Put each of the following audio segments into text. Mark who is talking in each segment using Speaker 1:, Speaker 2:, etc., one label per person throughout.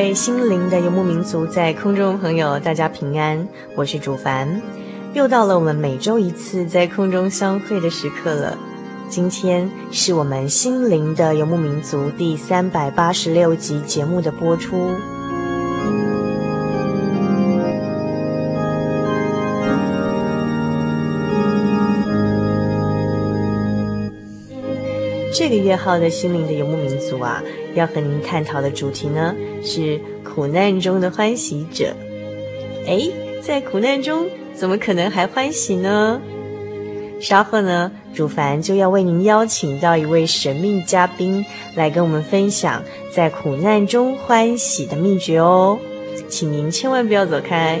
Speaker 1: 位心灵的游牧民族，在空中朋友，大家平安，我是主凡，又到了我们每周一次在空中相会的时刻了。今天是我们心灵的游牧民族第三百八十六集节目的播出。这个月号的心灵的游牧民族啊。要和您探讨的主题呢，是苦难中的欢喜者。哎，在苦难中怎么可能还欢喜呢？稍后呢，主凡就要为您邀请到一位神秘嘉宾来跟我们分享在苦难中欢喜的秘诀哦，请您千万不要走
Speaker 2: 开。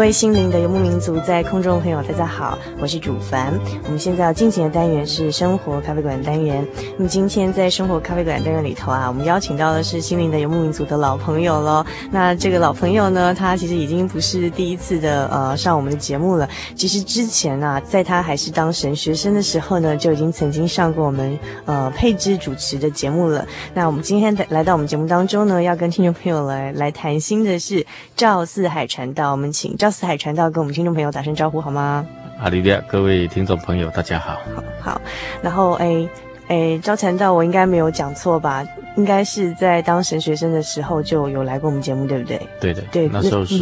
Speaker 1: 各位心灵的游牧民族，在空中的朋友，大家好，我是主凡。我们现在要进行的单元是生活咖啡馆单元。那么今天在生活咖啡馆单元里头啊，我们邀请到的是心灵的游牧民族的老朋友喽。那这个老朋友呢，他其实已经不是第一次的呃上我们的节目了。其实之前啊，在他还是当神学生的时候呢，就已经曾经上过我们呃配置主持的节目了。那我们今天来到我们节目当中呢，要跟听众朋友来来谈心的是赵四海传道。我们请赵。四海传道跟我们听众朋友打声招呼好吗？
Speaker 3: 阿里利亚，各位听众朋友，大家好。
Speaker 1: 好，好，然后诶诶，招传道，我应该没有讲错吧？应该是在当神学生的时候就有来过我们节目，对不对？
Speaker 3: 对的，对，那时候是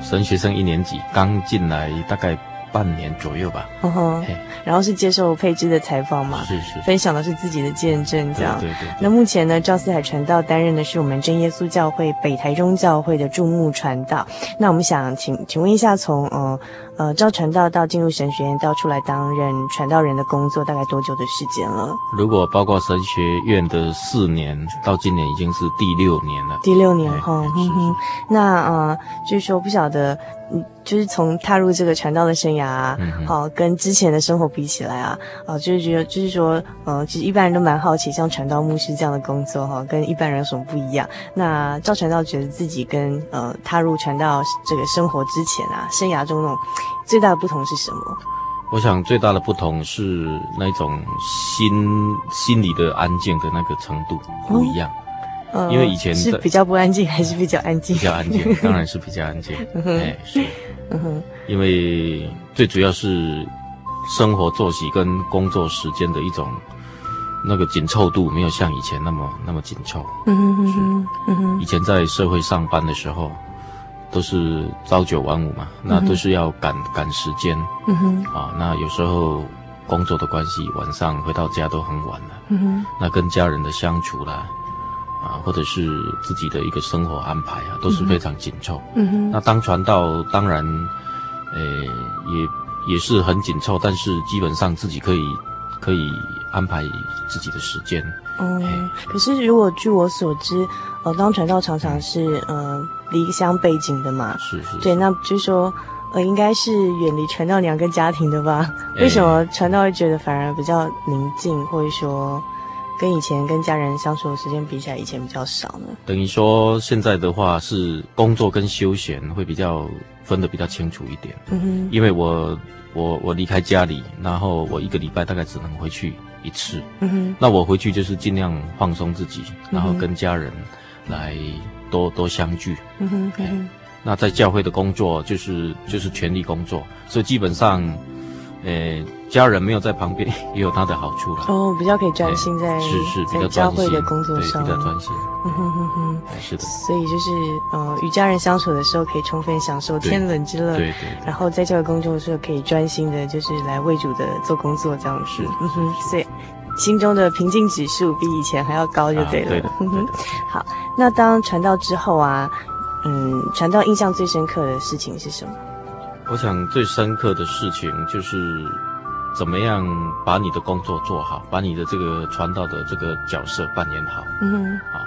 Speaker 3: 神学生一年级，刚进来大概半年左右吧。
Speaker 1: 嗯哼，然后是接受佩芝的采访嘛，
Speaker 3: 是是，
Speaker 1: 分享的是自己的见证，这样。
Speaker 3: 对对对。
Speaker 1: 那目前呢，赵四海传道担任的是我们真耶稣教会北台中教会的驻牧传道。那我们想请请问一下，从呃呃赵传道到进入神学院到出来担任传道人的工作，大概多久的时间了？
Speaker 3: 如果包括神学院的四年，到今年已经是第六年了。
Speaker 1: 第六年哈，嗯哼。那呃，就是说不晓得。嗯，就是从踏入这个传道的生涯啊，好、嗯，跟之前的生活比起来啊，啊，就是觉得，就是说，呃，其实一般人都蛮好奇，像传道牧师这样的工作哈，跟一般人有什么不一样？那赵传道觉得自己跟呃踏入传道这个生活之前啊，生涯中那种最大的不同是什么？
Speaker 3: 我想最大的不同是那种心心里的安静的那个程度不一样。哦因为以前
Speaker 1: 是比较不安静，还是比较安静？
Speaker 3: 比较安静，当然是比较安静。哎，是，嗯哼，因为最主要是生活作息跟工作时间的一种那个紧凑度，没有像以前那么那么紧凑。嗯哼哼，以前在社会上班的时候，都是朝九晚五嘛，那都是要赶赶时间。嗯哼，啊，那有时候工作的关系，晚上回到家都很晚了。嗯哼，那跟家人的相处啦。啊，或者是自己的一个生活安排啊，都是非常紧凑。嗯哼。那当传道，当然，呃，也也是很紧凑，但是基本上自己可以可以安排自己的时间。哦、嗯。
Speaker 1: 可是如果据我所知，呃，当传道常常是呃离乡背景的嘛。
Speaker 3: 是是，是。
Speaker 1: 对，那就是说，呃，应该是远离传道娘跟家庭的吧？为什么传道会觉得反而比较宁静，或者说？跟以前跟家人相处的时间比起来，以前比较少呢。
Speaker 3: 等于说，现在的话是工作跟休闲会比较分得比较清楚一点。嗯哼，因为我我我离开家里，然后我一个礼拜大概只能回去一次。嗯哼，那我回去就是尽量放松自己，然后跟家人来多多相聚。嗯哼，嗯哼，那在教会的工作就是就是全力工作，所以基本上。呃，家人没有在旁边，也有他的好处了。
Speaker 1: 哦，比较可以专心在
Speaker 3: 是是比较专心，
Speaker 1: 教会的工作上，
Speaker 3: 对，比较专心。嗯哼哼哼，是的。
Speaker 1: 所以就是呃，与家人相处的时候，可以充分享受天伦之乐。对对，对。然后在教会工作的时候，可以专心的，就是来为主的做工作，这样子。是。嗯哼，所以心中的平静指数比以前还要高，就对了。啊、对的。嗯哼。好，那当传道之后啊，嗯，传道印象最深刻的事情是什么？
Speaker 3: 我想最深刻的事情就是，怎么样把你的工作做好，把你的这个传道的这个角色扮演好。嗯哼，啊，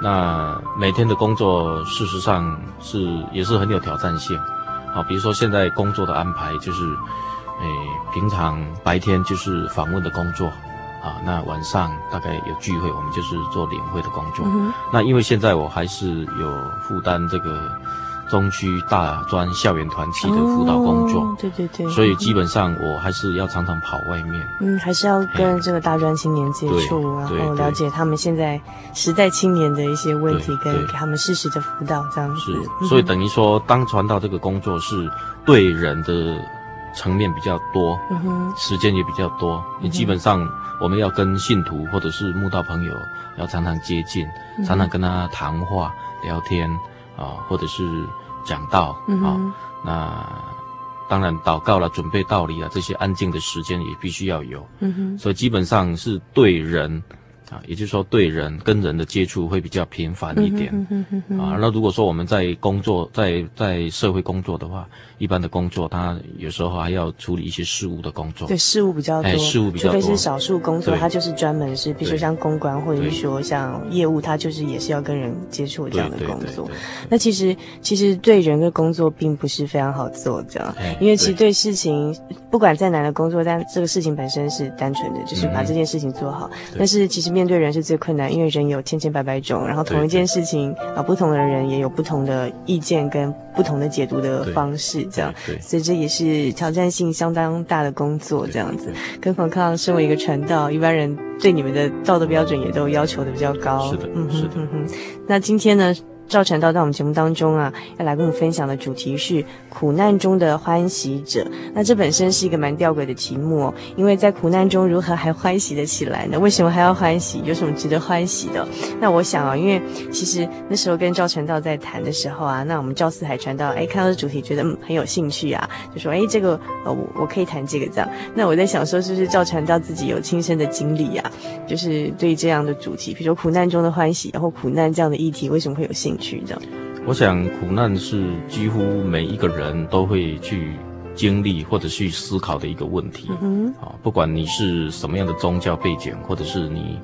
Speaker 3: 那每天的工作事实上是也是很有挑战性。好，比如说现在工作的安排就是，诶，平常白天就是访问的工作，啊，那晚上大概有聚会，我们就是做领会的工作。嗯，那因为现在我还是有负担这个。中区大专校园团体的辅导工作，
Speaker 1: 哦，对对对，
Speaker 3: 所以基本上我还是要常常跑外面，
Speaker 1: 嗯，还是要跟这个大专青年接触，然后了解他们现在时代青年的一些问题，跟给他们适时的辅导，这样子。
Speaker 3: 是，所以等于说，当传道这个工作是对人的层面比较多，时间也比较多，你基本上我们要跟信徒或者是慕道朋友要常常接近，常常跟他谈话聊天啊，或者是。讲道啊、那当然祷告了，准备道理啊，这些安静的时间也必须要有。嗯哼，所以基本上是对人。啊，也就是说，对人跟人的接触会比较频繁一点。嗯哼哼哼啊，那如果说我们在工作，在在社会工作的话，一般的工作，他有时候还要处理一些事务的工作。
Speaker 1: 对，事务比较多。
Speaker 3: 哎，事务比较多。
Speaker 1: 除非是少数工作，他就是专门是，比如说像公关，或者是说像业务，他就是也是要跟人接触这样的工作。那其实其实对人的工作并不是非常好做，这样，因为其实对事情，不管再难的工作，但这个事情本身是单纯的，就是把这件事情做好。嗯、但是其实面面对人是最困难，因为人有千千百百种，然后同一件事情啊，不同的人也有不同的意见跟不同的解读的方式，这样，所以这也是挑战性相当大的工作，这样子。更何况身为一个传道，一般人对你们的道德标准也都要求的比较高。
Speaker 3: 是的，嗯哼，是的。
Speaker 1: 嗯哼。那今天呢，赵传道在我们节目当中啊，要来跟我们分享的主题是苦难中的欢喜者。那这本身是一个蛮吊诡的题目哦，因为在苦难中如何还欢喜得起来呢？为什么还要欢喜？有什么值得欢喜的？那我想啊，因为其实那时候跟赵传道在谈的时候啊，那我们赵四海传道哎看到这主题觉得嗯很有兴趣啊，就说哎这个呃我我可以谈这个这样。那我在想说是不是赵传道自己有亲身的经历啊？就是对这样的主题，比如说苦难中的欢喜，然后苦难这样的议题，为什么会有兴趣这样？
Speaker 3: 我想苦难是几乎每一个人都会去经历或者去思考的一个问题。嗯，啊，不管你是什么样的宗教背景，或者是你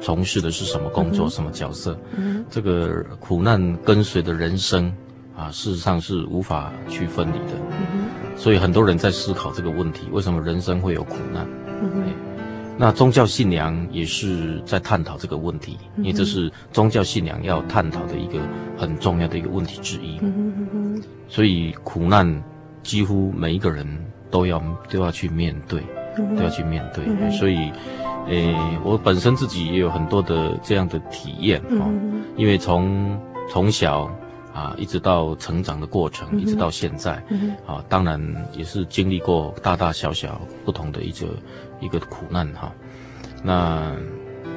Speaker 3: 从事的是什么工作、嗯、什么角色，嗯，这个苦难跟随的人生啊，事实上是无法去分离的。嗯，所以很多人在思考这个问题：为什么人生会有苦难？嗯。那宗教信仰也是在探讨这个问题，因为这是宗教信仰要探讨的一个很重要的一个问题之一。所以苦难几乎每一个人都要都要去面对，都要去面对。所以，诶，我本身自己也有很多的这样的体验啊，因为从从小啊一直到成长的过程，一直到现在啊，当然也是经历过大大小小不同的一个。一个苦难哈，那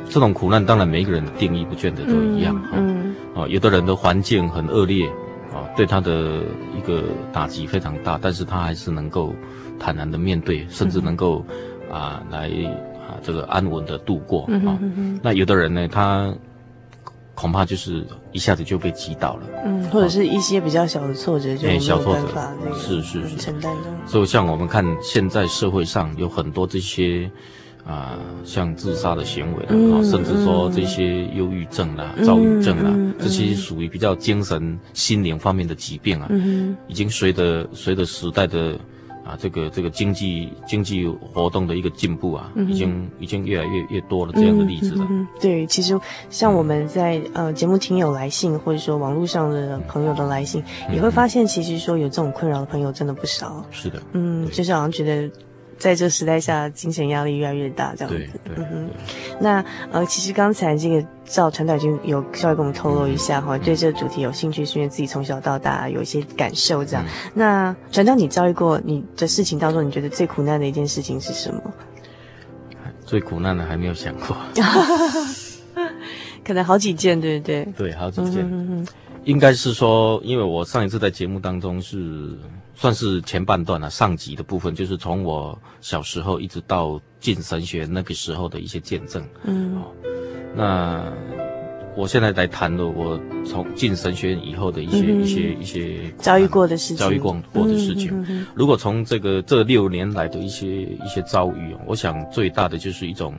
Speaker 3: 这种苦难当然每一个人的定义不见得都一样哈，嗯，啊，有的人的环境很恶劣啊，对他的一个打击非常大，但是他还是能够坦然的面对，甚至能够啊来啊这个安稳的度过啊，那有的人呢，他恐怕就是一下子就被击倒了，嗯，
Speaker 1: 或者是一些比较小的挫折就没有办法那个
Speaker 3: 是是是
Speaker 1: 承担的。
Speaker 3: 所以像我们看现在社会上有很多这些啊，像自杀的行为啊，甚至说这些忧郁症啦、躁郁症啦，这些属于比较精神心灵方面的疾病啊，已经随着随着时代的。啊，这个这个经济经济活动的一个进步啊，嗯、已经已经越来越越多了这样的例子了。
Speaker 1: 嗯、对，其实像我们在、嗯、呃节目听友来信，或者说网络上的朋友的来信，嗯、也会发现，其实说有这种困扰的朋友真的不少。
Speaker 3: 是的，
Speaker 1: 嗯，就是好像觉得。在这时代下，精神压力越来越大，这样子。
Speaker 3: 对对。嗯哼。
Speaker 1: 那呃，其实刚才这个赵传道已经有稍微跟我们透露一下哈，嗯、对这个主题有兴趣，是因为自己从小到大有一些感受这样。嗯、那传道，你遭遇过你的事情当中，你觉得最苦难的一件事情是什么？
Speaker 3: 最苦难的还没有想过。
Speaker 1: 可能好几件，对不对？
Speaker 3: 对，好几件。嗯哼哼。应该是说，因为我上一次在节目当中是算是前半段啊，上集的部分，就是从我小时候一直到进神学那个时候的一些见证。嗯，哦，那我现在来谈了我从进神学以后的一些、嗯、一些一些
Speaker 1: 遭遇过的事情，
Speaker 3: 遭遇过过的事情。嗯、哼哼如果从这个这六年来的一些一些遭遇，我想最大的就是一种。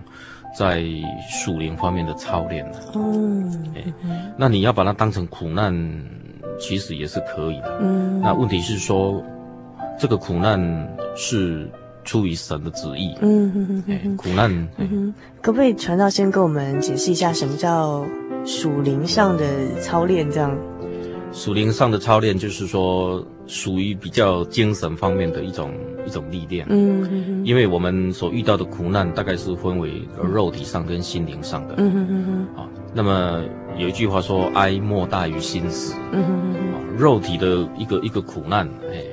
Speaker 3: 在属灵方面的操练嗯，哎，那你要把它当成苦难，其实也是可以的。嗯，那问题是说，这个苦难是出于神的旨意。嗯哼哼哼，苦难。嗯哼，
Speaker 1: 可不可以传道先跟我们解释一下，什么叫属灵上的操练？这样。
Speaker 3: 属灵上的操练，就是说属于比较精神方面的一种一种历练。嗯哼哼，因为我们所遇到的苦难，大概是分为肉体上跟心灵上的。嗯哼哼哼。啊，那么有一句话说，哀莫大于心死。嗯哼哼哼。肉体的一个一个苦难，哎，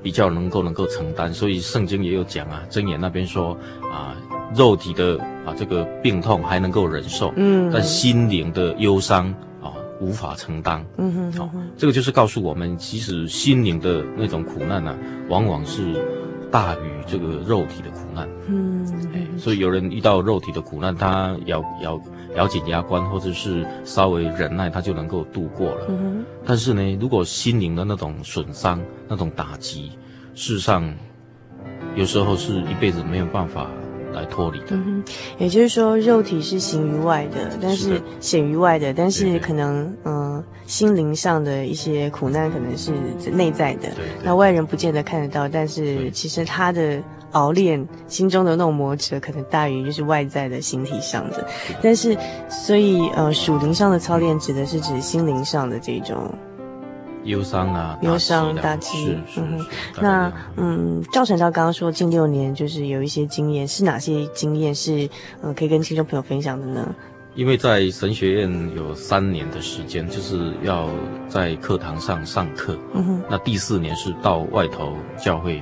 Speaker 3: 比较能够能够承担。所以圣经也有讲啊，箴言那边说啊，肉体的啊这个病痛还能够忍受。嗯。但心灵的忧伤啊。无法承担，嗯哼，好、哦，这个就是告诉我们，其实心灵的那种苦难呢、啊，往往是大于这个肉体的苦难，嗯，哎，所以有人遇到肉体的苦难，他咬咬咬紧牙关，或者是稍微忍耐，他就能够度过了，嗯，但是呢，如果心灵的那种损伤、那种打击，事实上，有时候是一辈子没有办法。来脱离的，嗯，
Speaker 1: 也就是说，肉体是形于外的，但是显于外的，但是可能，嗯、呃，心灵上的一些苦难可能是内在的，那外人不见得看得到，但是其实他的熬炼，心中的那种磨折，可能大于就是外在的形体上的，但是，所以，呃，属灵上的操练指的是指心灵上的这种。
Speaker 3: 忧伤啊，
Speaker 1: 忧伤大气，嗯哼，那嗯，赵传道刚刚说近六年就是有一些经验，是哪些经验是呃可以跟听众朋友分享的呢？
Speaker 3: 因为在神学院有三年的时间，就是要在课堂上上课。嗯哼。那第四年是到外头教会，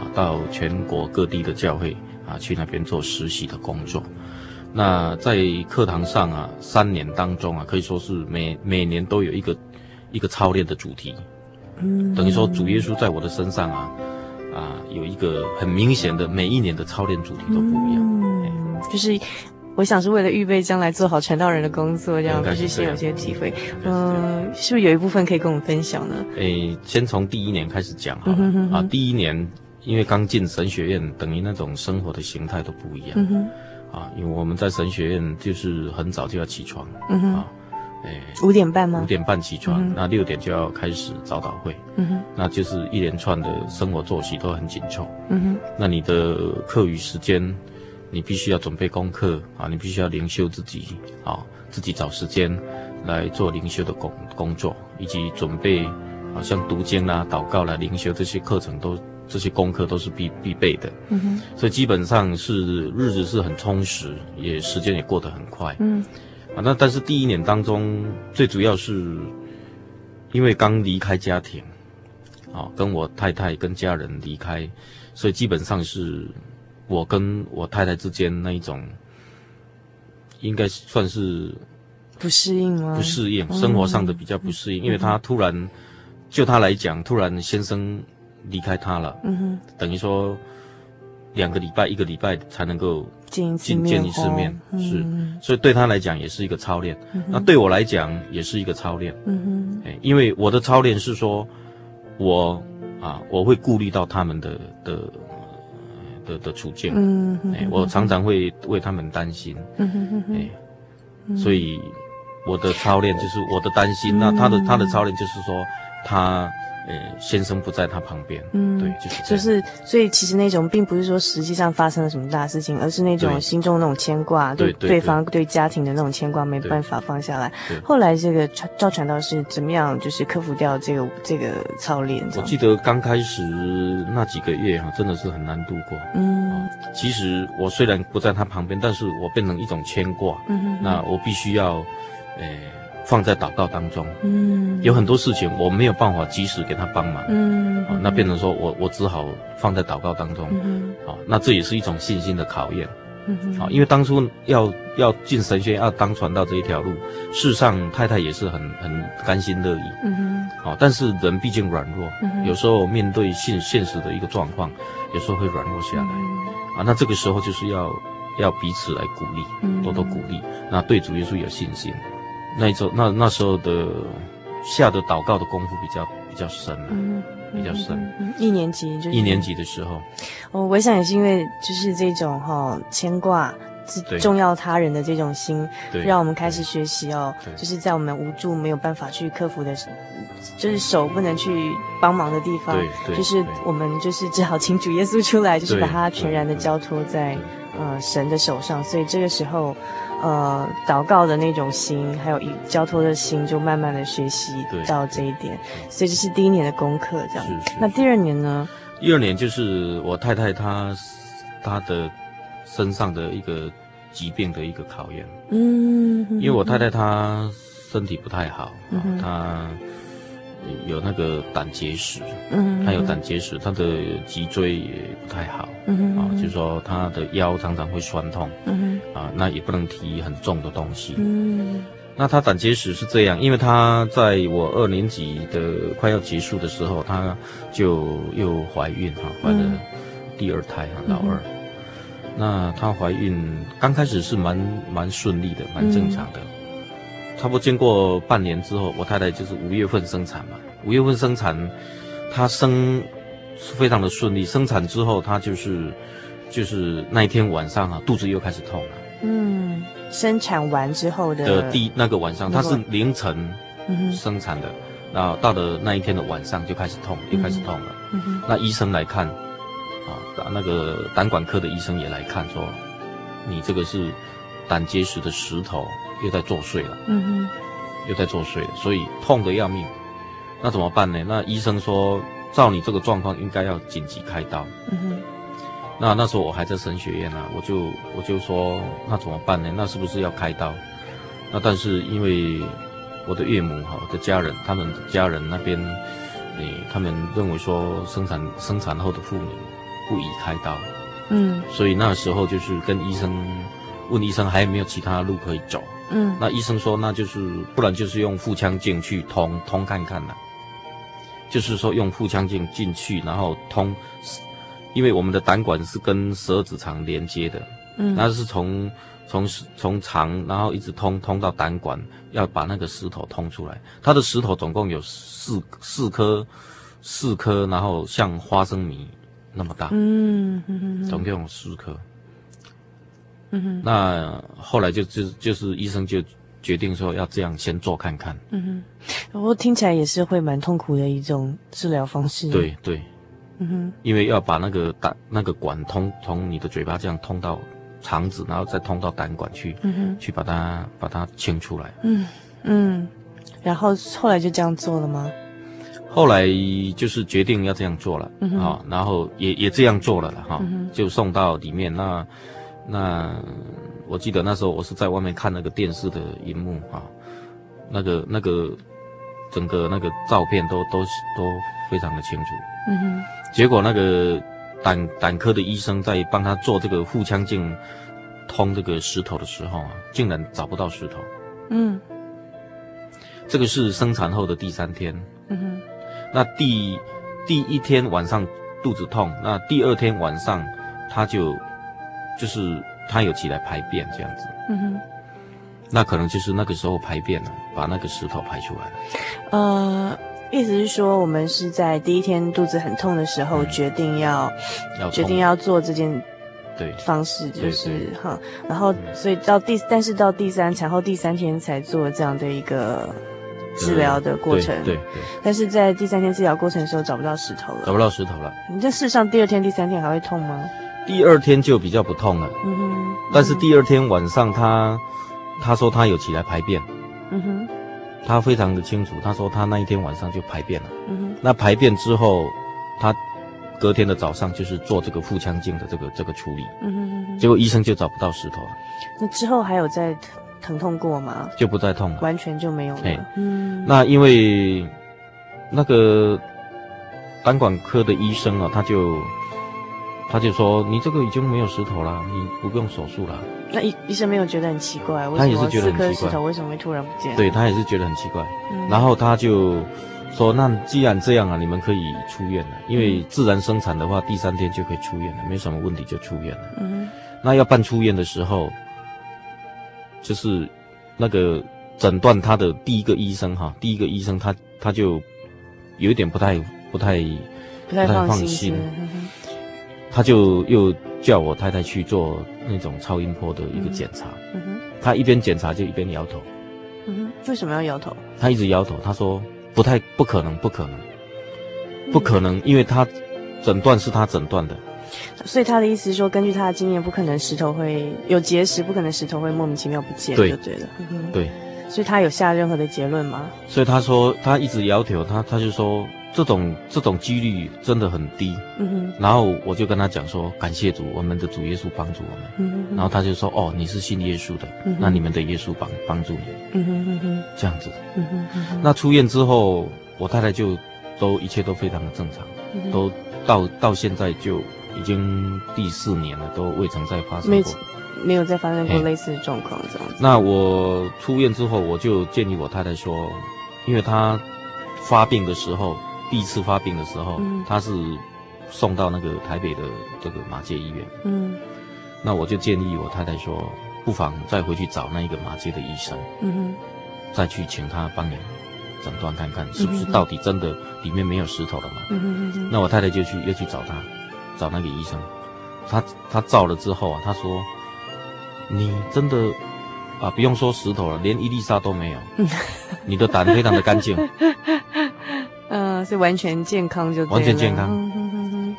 Speaker 3: 啊，到全国各地的教会啊，去那边做实习的工作。那在课堂上啊，三年当中啊，可以说是每每年都有一个一个操练的主题，嗯，等于说主耶稣在我的身上啊，啊，有一个很明显的每一年的操练主题都不一样，
Speaker 1: 嗯，就是我想是为了预备将来做好传道人的工作，这样就是先有些体会，嗯，是不是有一部分可以跟我们分享呢？
Speaker 3: 诶，先从第一年开始讲好了，啊，第一年因为刚进神学院，等于那种生活的形态都不一样。嗯啊，因为我们在神学院就是很早就要起床，嗯哼，啊，诶，五点半吗？五点半起床，嗯、那六点就要开始早祷会，嗯哼，那就是一连串的生活作息都很紧凑，嗯哼，那你的课余时间，你必须要准备功课啊，你必须要灵修自己，啊，自己找时间来做灵修的工工作，以及准备，啊，像读经啦、祷告啦、灵修这些课程都。这些功课都是必必备的，嗯哼，所以基本上是日子是很充实，也时间也过得很快，嗯，啊，那但是第一年当中，最主要是因为刚离开家庭，啊，跟我太太跟家人离开，所以基本上是我跟我太太之间那一种，应该算是
Speaker 1: 不适应吗？
Speaker 3: 不适应，生活上的比较不适应，嗯，因为他突然，就他来讲，突然先生。离开他了，嗯哼，等于说两个礼拜、一个礼拜才能够见见见一次面，是，所以对他来讲也是一个操练，那对我来讲也是一个操练，嗯哼，因为我的操练是说，我啊，我会顾虑到他们的的的的处境，嗯哼，我常常会为他们担心，嗯哼哼，所以我的操练就是我的担心，那他的他的操练就是说他。呃，先生不在他旁边，嗯，对，就是
Speaker 1: 就是，所以其实那种并不是说实际上发生了什么大事情，而是那种心中那种牵挂，对对方对家庭的那种牵挂没办法放下来。后来这个赵传道是怎么样，就是克服掉这个这个操练？
Speaker 3: 我记得刚开始那几个月哈，真的是很难度过。嗯，其实我虽然不在他旁边，但是我变成一种牵挂。嗯哼，那我必须要，呃。放在祷告当中，嗯，有很多事情我没有办法及时给他帮忙，嗯，那变成说我我只好放在祷告当中，嗯，好，那这也是一种信心的考验，嗯，好，因为当初要要进神学院要当传道这一条路，事实上太太也是很很甘心乐意，嗯，好，但是人毕竟软弱，有时候面对现现实的一个状况，有时候会软弱下来，啊，那这个时候就是要要彼此来鼓励，多多鼓励，那对主耶稣有信心。那一周，那那时候的下的祷告的功夫比较比较深了，嗯，比较深。
Speaker 1: 嗯，一年级就是。
Speaker 3: 一年级的时候，
Speaker 1: 哦，我想也是因为就是这种哈牵挂，重要他人的这种心，对，让我们开始学习哦，就是在我们无助没有办法去克服的，就是手不能去帮忙的地方，对，就是我们就是只好请主耶稣出来，就是把他全然的交托在呃神的手上，所以这个时候。呃，祷告的那种心，还有一交托的心，就慢慢的学习到这一点，所以这是第一年的功课，这样。是是。那第二年呢？
Speaker 3: 第二年就是我太太她她的身上的一个疾病的一个考验。嗯。因为我太太她身体不太好，嗯，她有那个胆结石，嗯，他有胆结石，他的脊椎也不太好，嗯，啊，就是说他的腰常常会酸痛，嗯。啊，那也不能提很重的东西。嗯，那他胆结石是这样，因为他在我二年级的快要结束的时候，他就又怀孕哈，怀了第二胎哈，老二。嗯、那她怀孕刚开始是蛮蛮顺利的，蛮正常的。嗯、差不多经过半年之后，我太太就是五月份生产嘛，五月份生产，她生非常的顺利。生产之后，她就是就是那一天晚上啊，肚子又开始痛了。
Speaker 1: 嗯，生产完之后的
Speaker 3: 的第那个晚上，她是凌晨生产的，嗯、然后到了那一天的晚上就开始痛，又开始痛了。嗯，那医生来看，啊，那个胆管科的医生也来看，说你这个是胆结石的石头又在作祟了。嗯哼，又在作祟了，所以痛得要命。那怎么办呢？那医生说，照你这个状况，应该要紧急开刀。嗯哼。那那时候我还在神学院呢、啊，我就我就说，那怎么办呢？那是不是要开刀？那但是因为我的岳母哈，我的家人，他们家人那边，诶，他们认为说生产生产后的妇女不宜开刀，
Speaker 1: 嗯，
Speaker 3: 所以那时候就是跟医生问医生还有没有其他路可以走，
Speaker 1: 嗯，
Speaker 3: 那医生说那就是不然就是用腹腔镜去通通看看了，就是说用腹腔镜进去然后通，因为我们的胆管是跟十二指肠连接的，嗯，那是从。从从肠，然后一直通通到胆管，要把那个石头通出来。它的石头总共有四四颗，四颗，然后像花生米那么大。嗯总共有四颗。嗯哼。那后来就就就是医生就决定说要这样先做看看。嗯
Speaker 1: 哼。不过听起来也是会蛮痛苦的一种治疗方式。
Speaker 3: 对对。嗯哼。因为要把那个胆那个管通从你的嘴巴这样通到。肠子，然后再通到胆管去，嗯哼，去把它把它清出来。
Speaker 1: 嗯嗯，然后后来就这样做了吗？
Speaker 3: 后来就是决定要这样做了，嗯哼，然后也也这样做了了哈，嗯，就送到里面。那那我记得那时候我是在外面看那个电视的荧幕啊，那个那个整个那个照片都都都非常的清楚。嗯哼，结果那个。胆胆科的医生在帮他做这个腹腔镜通这个石头的时候啊，竟然找不到石头。嗯，这个是生产后的第三天。嗯哼，那第第一天晚上肚子痛，那第二天晚上他就就是他有起来排便这样子。嗯哼，那可能就是那个时候排便了，把那个石头排出来了。
Speaker 1: 呃。意思是说，我们是在第一天肚子很痛的时候决定要，
Speaker 3: 要
Speaker 1: 决定要做这件，对方式就是哈，然后所以到第，但是到第三产后第三天才做这样的一个治疗的过程，
Speaker 3: 对对。
Speaker 1: 但是在第三天治疗过程的时候找不到石头了，
Speaker 3: 找不到石头了。
Speaker 1: 你这事实上第二天、第三天还会痛吗？
Speaker 3: 第二天就比较不痛了，嗯哼。但是第二天晚上他他说他有起来排便，嗯哼。他非常的清楚，他说他那一天晚上就排便了。嗯哼。那排便之后，他隔天的早上就是做这个腹腔镜的这个这个处理。嗯哼哼。结果医生就找不到石头了。
Speaker 1: 那之后还有再疼痛过吗？
Speaker 3: 就不再痛了，
Speaker 1: 完全就没有了。嗯。
Speaker 3: 那因为那个胆管科的医生啊，他就。他就说：“你这个已经没有石头了，你不用手术了。”
Speaker 1: 那医医生没有觉得很奇怪？
Speaker 3: 他也是觉得很奇怪，
Speaker 1: 为什么会突然不见？
Speaker 3: 对，他也是觉得很奇怪。嗯、然后他就说：“那既然这样啊，你们可以出院了，因为自然生产的话，第三天就可以出院了，没什么问题就出院了。”嗯。那要办出院的时候，就是那个诊断他的第一个医生哈，第一个医生他他就有一点不太不太
Speaker 1: 不太放心。
Speaker 3: 他就又叫我太太去做那种超音波的一个检查。嗯哼，他一边检查就一边摇头。
Speaker 1: 嗯哼，为什么要摇头？
Speaker 3: 他一直摇头，他说不太不可能，不可能，不可能，因为他诊断是他诊断的。
Speaker 1: 所以他的意思是说，根据他的经验，不可能石头会有结石，不可能石头会莫名其妙不见。
Speaker 3: 对，
Speaker 1: 对了。嗯哼，
Speaker 3: 对。
Speaker 1: 所以他有下任何的结论吗？
Speaker 3: 所以他说他一直摇头，他他就说。这种这种几率真的很低，嗯哼。然后我就跟他讲说，感谢主，我们的主耶稣帮助我们。嗯哼。然后他就说，哦，你是信耶稣的，嗯。那你们的耶稣帮帮助你。嗯哼哼哼。这样子。嗯哼哼哼。那出院之后，我太太就都一切都非常的正常，嗯。都到到现在就已经第四年了，都未曾再发生过。没
Speaker 1: 没有再发生过类似的状况这样子。
Speaker 3: 那我出院之后，我就建议我太太说，因为她发病的时候。第一次发病的时候，嗯、他是送到那个台北的这个马街医院。嗯，那我就建议我太太说，不妨再回去找那一个马街的医生，嗯哼，再去请他帮你诊断看看，是不是到底真的里面没有石头了嘛？嗯哼哼哼。那我太太就去又去找他，找那个医生，他他照了之后啊，他说，你真的啊，不用说石头了，连一粒沙都没有，你的胆非常的干净。
Speaker 1: 嗯，是完全健康就。
Speaker 3: 完全健康。
Speaker 1: 嗯哼哼哼。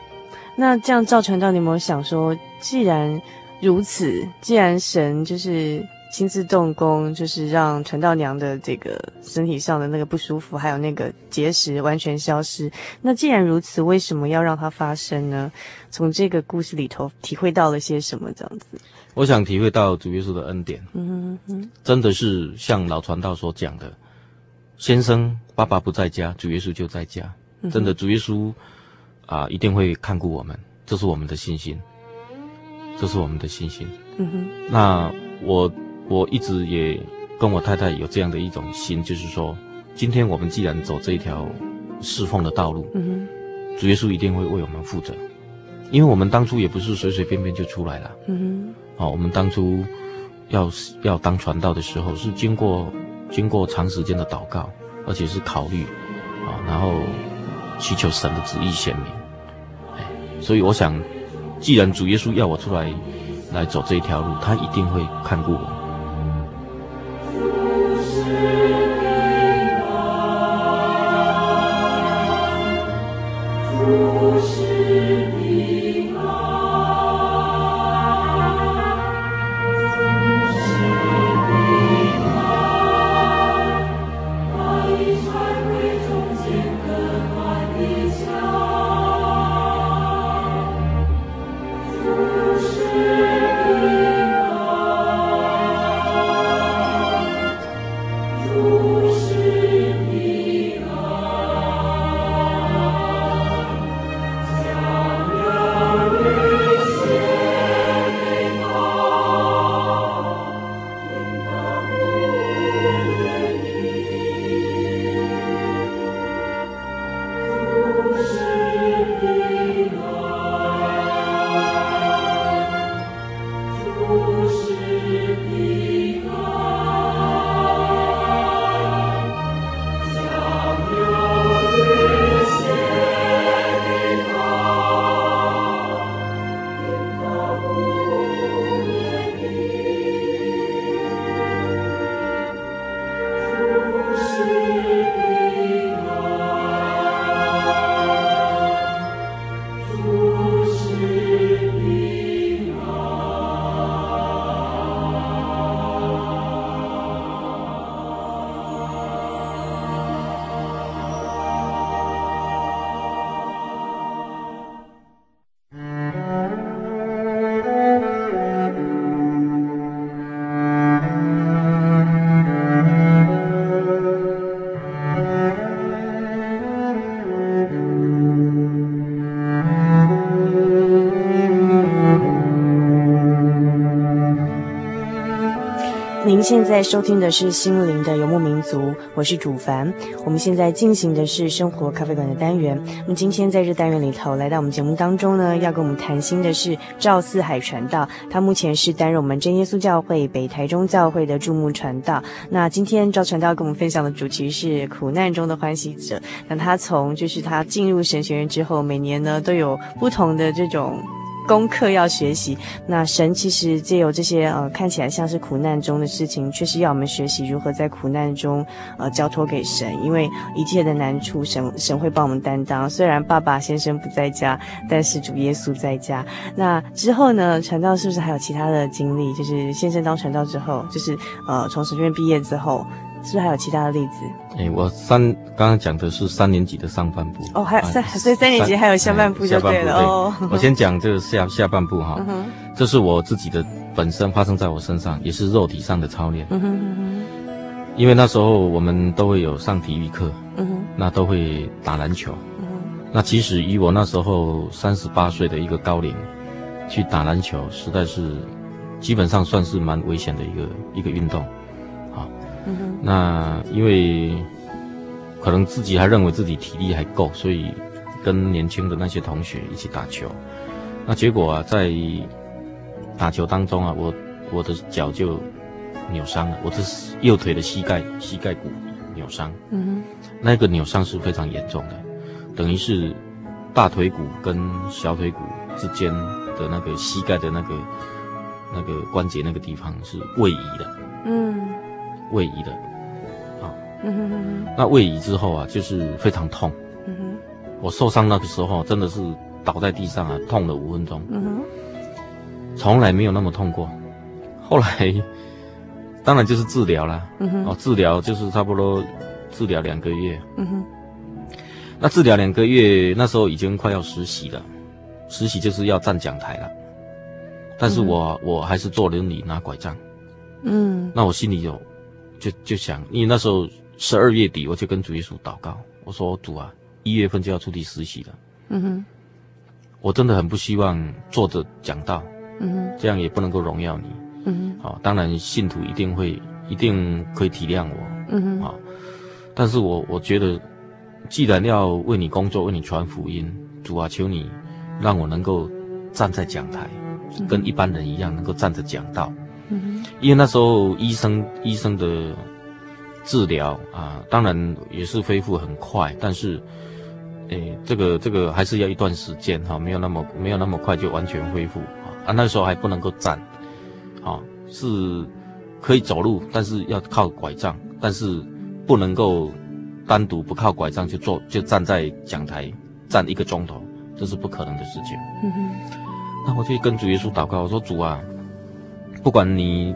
Speaker 1: 那这样赵传道你有没有想说，既然如此，既然神就是亲自动工，就是让传道娘的这个身体上的那个不舒服，还有那个结石完全消失，那既然如此，为什么要让它发生呢？从这个故事里头体会到了些什么？这样子，
Speaker 3: 我想体会到主耶稣的恩典，
Speaker 1: 嗯哼哼，
Speaker 3: 真的是像老传道所讲的，先生爸爸不在家，主耶稣就在家，真的主耶稣啊，一定会看顾我们。这是我们的信心，这是我们的信心。
Speaker 1: 嗯哼。
Speaker 3: 那我我一直也跟我太太有这样的一种心，就是说，今天我们既然走这一条侍奉的道路，
Speaker 1: 嗯哼，
Speaker 3: 主耶稣一定会为我们负责，因为我们当初也不是随随便便就出来了。
Speaker 1: 嗯
Speaker 3: 哼。哦，我们当初要要当传道的时候，是经过经过长时间的祷告，而且是考虑啊，然后祈求神的旨意显明。所以我想，既然主耶稣要我出来，来走这一条路，他一定会看顾我。
Speaker 1: 现在收听的是心灵的游牧民族，我是主凡。我们现在进行的是生活咖啡馆的单元。那么今天在这单元里头，来到我们节目当中呢，要跟我们谈心的是赵四海传道。他目前是担任我们真耶稣教会北台中教会的注目传道。那今天赵传道跟我们分享的主题是苦难中的欢喜者。那他从就是他进入神学院之后，每年呢都有不同的这种。功课要学习，那神其实借由这些呃看起来像是苦难中的事情，确实要我们学习如何在苦难中呃交托给神，因为一切的难处神神会帮我们担当。虽然爸爸先生不在家，但是主耶稣在家。那之后呢，传道是不是还有其他的经历？就是先生当传道之后，就是呃从神学院毕业之后。是不是还有其他的例子？
Speaker 3: 哎，我三刚刚讲的是三年级的上半部
Speaker 1: 哦，还有三，所以三年级还有下半部就对了哦。
Speaker 3: 我先讲这个下下半部哈，这是我自己的本身发生在我身上，也是肉体上的操练。
Speaker 1: 嗯哼嗯哼。
Speaker 3: 因为那时候我们都会有上体育课，
Speaker 1: 嗯哼，
Speaker 3: 那都会打篮球，
Speaker 1: 嗯哼。
Speaker 3: 那其实以我那时候三十八岁的一个高龄去打篮球，实在是基本上算是蛮危险的一个一个
Speaker 1: 运动。
Speaker 3: 那因为可能自己还认为自己体力还够，所以跟年轻的那些同学一起打球。那结果啊，在打球当中啊，我我的脚就扭伤了，我的右腿的膝盖膝盖骨扭伤。
Speaker 1: 嗯哼，
Speaker 3: 那个扭伤是非常严重的，等于是大腿骨跟小腿骨之间的那个膝盖的那个那个关节那个地方是位移的。
Speaker 1: 嗯。
Speaker 3: 位移的，啊，
Speaker 1: 嗯哼哼哼，
Speaker 3: 那位移之后啊，就是非常痛。
Speaker 1: 嗯哼，
Speaker 3: 我受伤那个时候真的是倒在地上啊，痛了五分钟。
Speaker 1: 嗯哼，
Speaker 3: 从来没有那么痛过。后来，当然就是治疗了。嗯哼。哦，治疗就是差不多治疗两个月。嗯哼。那治疗两个月，那时候已经快要实习了，实习就是要站讲台了。但是我、嗯、我还是坐轮椅拿拐杖。嗯。那我心里有，就就想，因为那时候十二月底，我就跟主耶稣祷告，我说主啊，一月份就要出去实习了。嗯哼。我真的很不希望坐着讲道。嗯哼。这样也不能够荣耀你。嗯哼，好，当然信徒一定会，一定可以体谅我，嗯哼，好，但是我我觉得，既然要为你工作，为你传福音，主啊，求你让我能够站在讲台，嗯、跟一般人一样，能够站着讲道，嗯哼，因为那时候医生医生的治疗啊，当然也是恢复很快，但是，诶，这个这个还是要一段时间哈，没有那么没有那么快就完全恢复啊，那时候还不能够站。啊，是可以走路，但是要靠拐杖，但是不能够单独不靠拐杖就坐，就站在讲台站一个钟头，这是不可能的事情。嗯哼。那我就跟主耶稣祷告，我说主啊，不管你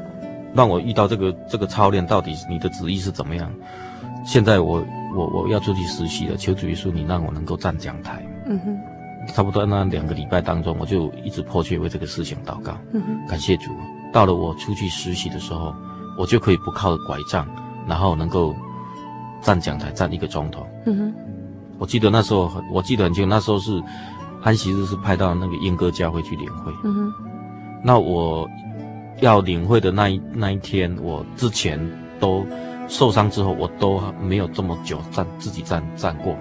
Speaker 3: 让我遇到这个这个操练，到底你的旨意是怎么样？现在我我我要出去实习了，求主耶稣你让我能够站讲台。嗯哼。差不多那两个礼拜当中，我就一直迫切为这个事情祷告。嗯哼。感谢主。到了我出去实习的时候，我就可以不靠拐杖，然后能够站讲台站一个钟头。嗯哼，我记得那时候，我记得很清楚，那时候是安息日是派到那个英歌教会去领会。嗯哼，那我要领会的那一那一天，我之前都受伤之后，我都没有这么久站自己站站过。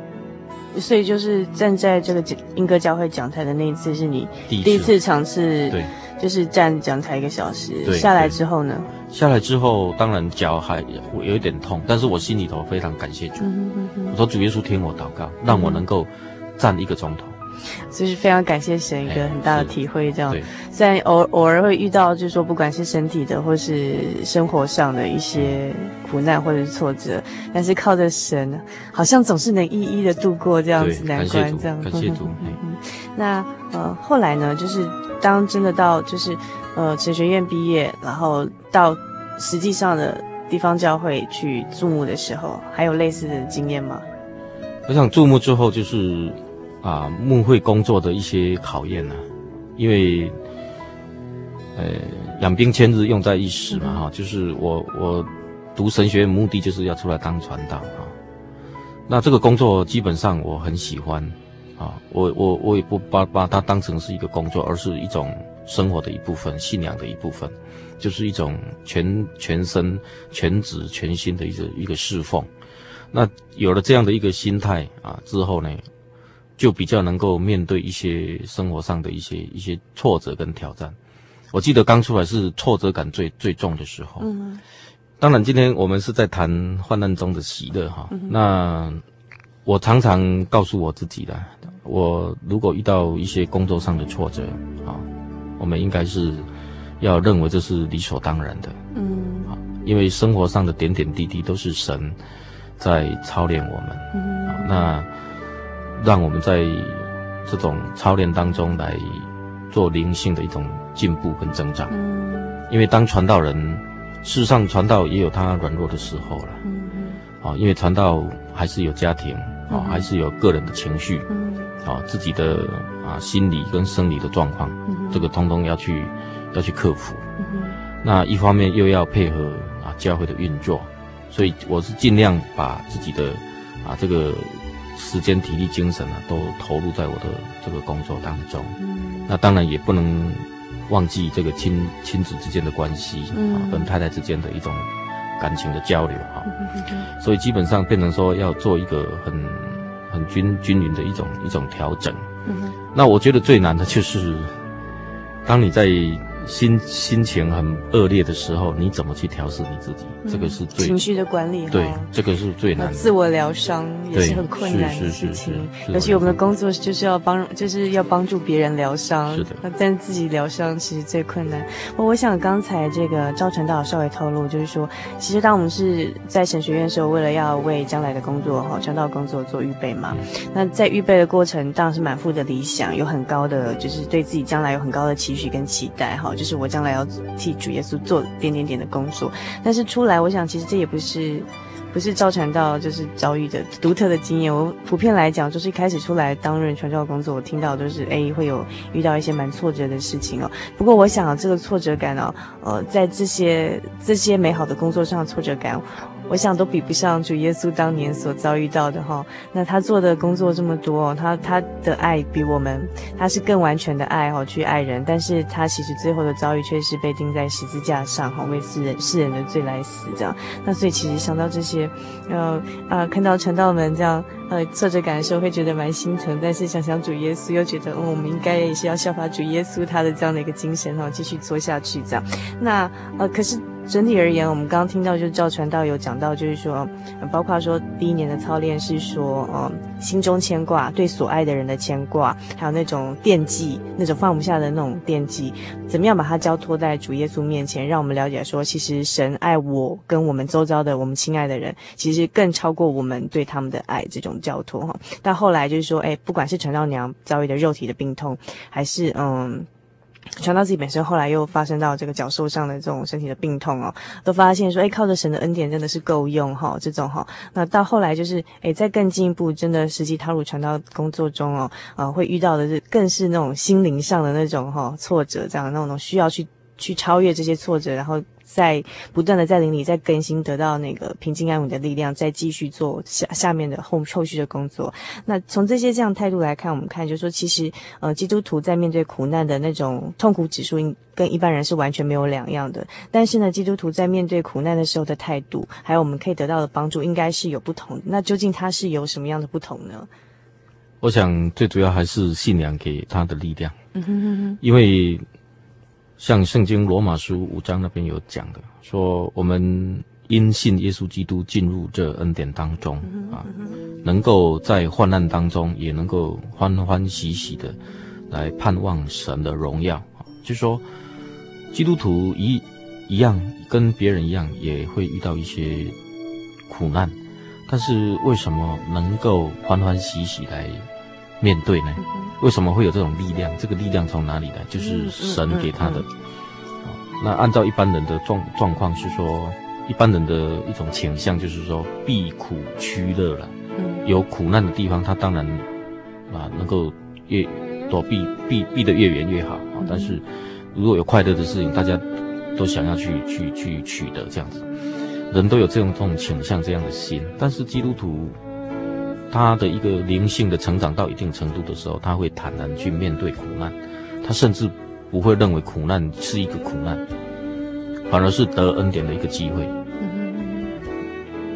Speaker 1: 所以就是站在这个英歌教会讲台的那一次，是你第一次尝试。对。就是站讲台一个小时，对下来之后呢？
Speaker 3: 下来之后，当然脚还有一点痛，但是我心里头非常感谢主。我说主耶稣听我祷告，让我能够站一个钟头。
Speaker 1: 所以非常感谢神一个很大的体会，这样。虽然偶偶尔会遇到，就是说不管是身体的或是生活上的一些苦难或者是挫折，但是靠着神，好像总是能一一的度过这样子难关，这样。
Speaker 3: 感谢主。嗯
Speaker 1: 嗯、那呃后来呢，就是。当真的到就是，呃，神学院毕业，然后到实际上的地方教会去注目的时候，还有类似的经验吗？
Speaker 3: 我想注目之后就是啊，牧会工作的一些考验呢、啊，因为呃，养兵千日，用在一时嘛，哈、就是我我读神学院目的就是要出来当传道啊，那这个工作基本上我很喜欢。啊，我我我也不把把它当成是一个工作，而是一种生活的一部分，信仰的一部分，就是一种全全身、全职、全心的一个一个侍奉。那有了这样的一个心态啊，之后呢，就比较能够面对一些生活上的一些一些挫折跟挑战。我记得刚出来是挫折感最最重的时候。嗯。当然，今天我们是在谈患难中的喜乐哈。嗯、那。我常常告诉我自己的，我如果遇到一些工作上的挫折，啊，我们应该是要认为这是理所当然的，嗯，啊，因为生活上的点点滴滴都是神在操练我们，嗯，那让我们在这种操练当中来做灵性的一种进步跟增长，嗯，因为当传道人，事实上传道也有他软弱的时候了，嗯，啊，因为传道还是有家庭。啊、哦，还是有个人的情绪，嗯，啊、哦，自己的啊心理跟生理的状况，嗯、这个通通要去要去克服。那一方面又要配合啊教会的运作，所以我是尽量把自己的啊这个时间、体力、精神啊都投入在我的这个工作当中。嗯，那当然也不能忘记这个亲亲子之间的关系，跟太太之间的一种。感情的交流哈，所以基本上变成说要做一个很很均均匀的一种一种调整。那我觉得最难的就是，当你在心心情很恶劣的时候，你怎么去调试你自己？嗯、这个是最
Speaker 1: 情绪的管理。
Speaker 3: 对，这个是最难的。
Speaker 1: 自我疗伤也是很困难的事情。尤其我们的工作就是要帮，就是要帮助别人疗伤。
Speaker 3: 是的。
Speaker 1: 但自己疗伤其实最困难。我我想刚才这个赵传道稍微透露，就是说，其实当我们是在神学院的时候，为了要为将来的工作哈传道工作做预备嘛，那在预备的过程当然是满腹的理想，有很高的就是对自己将来有很高的期许跟期待哈。就是我将来要替主耶稣做点点点的工作，但是出来，我想其实这也不是，不是赵传道就是遭遇的独特的经验。我普遍来讲，就是一开始出来担任传教工作，我听到都是哎会有遇到一些蛮挫折的事情哦。不过我想这个挫折感哦，呃，在这些这些美好的工作上挫折感。我想都比不上主耶稣当年所遭遇到的哈。那他做的工作这么多，他他的爱比我们，他是更完全的爱哈，去爱人。但是他其实最后的遭遇却是被钉在十字架上哈，为世人世人的罪来死这样。那所以其实想到这些，呃啊，看到传道们这样呃挫折感的时候，会觉得蛮心疼。但是想想主耶稣，又觉得，我们应该也是要效法主耶稣他的这样的一个精神哈，继续做下去这样。那呃可是。整体而言，我们刚刚听到就是赵传道有讲到，就是说，包括说第一年的操练是说，嗯，心中牵挂，对所爱的人的牵挂，还有那种惦记，那种放不下的那种惦记，怎么样把它交托在主耶稣面前，让我们了解说，其实神爱我跟我们周遭的我们亲爱的人，其实更超过我们对他们的爱这种交托哈。到后来就是说，哎，不管是传道娘遭遇的肉体的病痛，还是嗯。传到自己本身，后来又发生到这个脚受伤的这种身体的病痛哦，都发现说，哎，靠着神的恩典真的是够用哈、这种哈、那到后来就是，哎，再更进一步，真的实际踏入传道工作中哦，啊，会遇到的是更是那种心灵上的那种哈、挫折，这样那种需要去去超越这些挫折，然后。在不断的在灵里在更新，得到那个平静安稳的力量，再继续做下下面的后后续的工作。那从这些这样态度来看，我们看就是说，其实呃，基督徒在面对苦难的那种痛苦指数，跟一般人是完全没有两样的。但是呢，基督徒在面对苦难的时候的态度，还有我们可以得到的帮助，应该是有不同的。那究竟它是有什么样的不同呢？
Speaker 3: 我想最主要还是信仰给他的力量。嗯哼哼哼，因为。像圣经罗马书五章那边有讲的，说我们因信耶稣基督进入这恩典当中啊，能够在患难当中也能够欢欢喜喜的来盼望神的荣耀啊。就说，基督徒一一样跟别人一样也会遇到一些苦难，但是为什么能够欢欢喜喜来面对呢？为什么会有这种力量？这个力量从哪里来？就是神给他的。那按照一般人的状状况是说，一般人的一种倾向就是说避苦趋乐了。有苦难的地方，他当然啊能够越躲避避避得越远越好啊。但是如果有快乐的事情，大家都想要去去去取得这样子，人都有这种这种倾向这样的心。但是基督徒。他的一个灵性的成长到一定程度的时候，他会坦然去面对苦难，他甚至不会认为苦难是一个苦难，反而是得恩典的一个机会。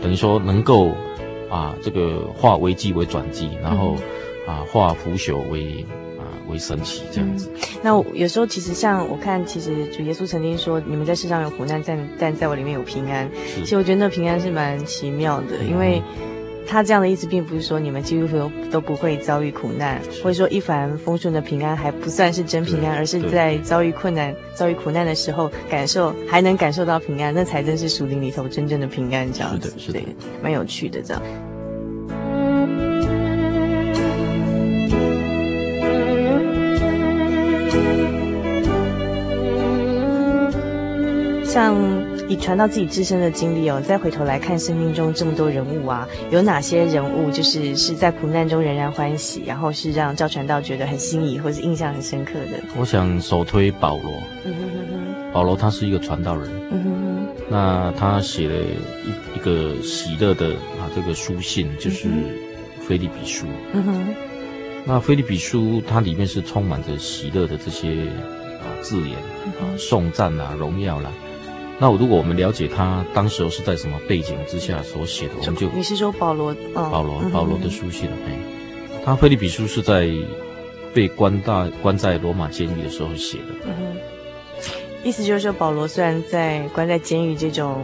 Speaker 3: 等于说能够啊，这个化危机为转机，然后啊，化腐朽为啊为神奇这样子。
Speaker 1: 嗯、那有时候其实像我看，其实主耶稣曾经说：“你们在世上有苦难，但但在我里面有平安。”其实我觉得那平安是蛮奇妙的，嗯、因为。他这样的意思，并不是说你们基督徒都都不会遭遇苦难，或者说一帆风顺的平安还不算是真平安，而是在遭遇困难、遭遇苦难的时候，感受还能感受到平安，那才真是属灵里头真正的平安。这样子，是的，蛮有趣的这样。像。以传到自己自身的经历哦，再回头来看生命中这么多人物啊，有哪些人物就是是在苦难中仍然欢喜，然后是让赵传道觉得很心仪或是印象很深刻的？
Speaker 3: 我想首推保罗。嗯哼哼哼。保罗他是一个传道人。嗯哼哼。那他写了一一个喜乐的啊这个书信，就是腓立比书。嗯哼。那腓立比书它里面是充满着喜乐的这些啊字眼啊颂赞啊荣耀啦。那如果我们了解他当时候是在什么背景之下所写的，我们就
Speaker 1: 你是说保罗？哦、
Speaker 3: 保罗保罗的书信，哎、嗯，他菲利比书是在被关大关在罗马监狱的时候写的。嗯哼，
Speaker 1: 意思就是说，保罗虽然在关在监狱这种，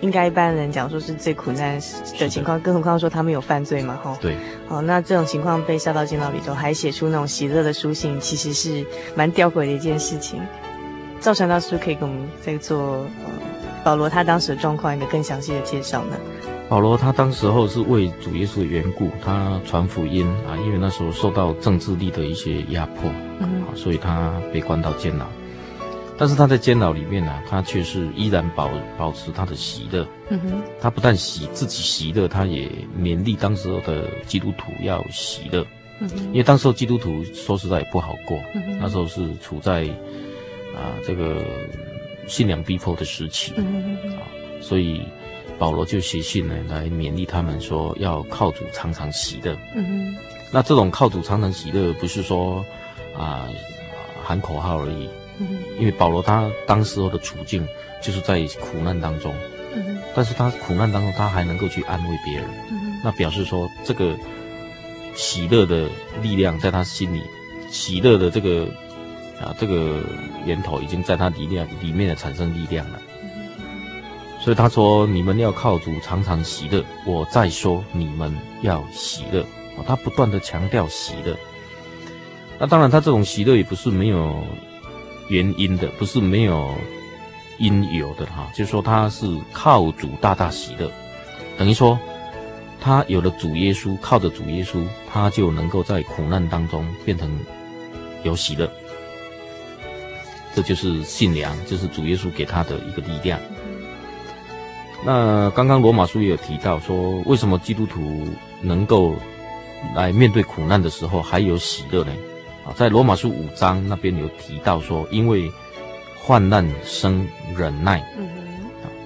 Speaker 1: 应该一般人讲说是最苦难的情况，更何况说他们有犯罪嘛，哈。
Speaker 3: 对。
Speaker 1: 哦，那这种情况被下到监牢里头，还写出那种喜乐的书信，其实是蛮吊诡的一件事情。赵传道师可以给我们再做呃保罗他当时的状况一个更详细的介绍呢？
Speaker 3: 保罗他当时候是为主耶稣的缘故，他传福音啊，因为那时候受到政治力的一些压迫，嗯，所以他被关到监牢。但是他在监牢里面呢、啊，他却是依然保保持他的喜乐。嗯哼，他不但喜自己喜乐，他也勉励当时候的基督徒要喜乐。嗯哼，因为当时候基督徒说实在也不好过，嗯，那时候是处在啊这个信仰逼迫的时期。嗯，啊，所以保罗就写信呢来勉励他们说要靠主常常喜乐。嗯哼，那这种靠主常常喜乐不是说啊喊口号而已。嗯因为保罗他当时候的处境就是在苦难当中，嗯，但是他苦难当中他还能够去安慰别人，嗯，那表示说这个喜乐的力量在他心里，喜乐的这个啊这个源头已经在他里面里面的产生力量了，所以他说你们要靠主常常喜乐，我再说你们要喜乐，他不断的强调喜乐，那当然他这种喜乐也不是没有。原因的不是没有因由的哈，就说他是靠主大大喜乐，等于说他有了主耶稣，靠着主耶稣，他就能够在苦难当中变成有喜乐，这就是信良，就是主耶稣给他的一个力量。那刚刚罗马书也有提到说，为什么基督徒能够来面对苦难的时候还有喜乐呢？啊在罗马书五章那边有提到说，因为患难生忍耐，嗯，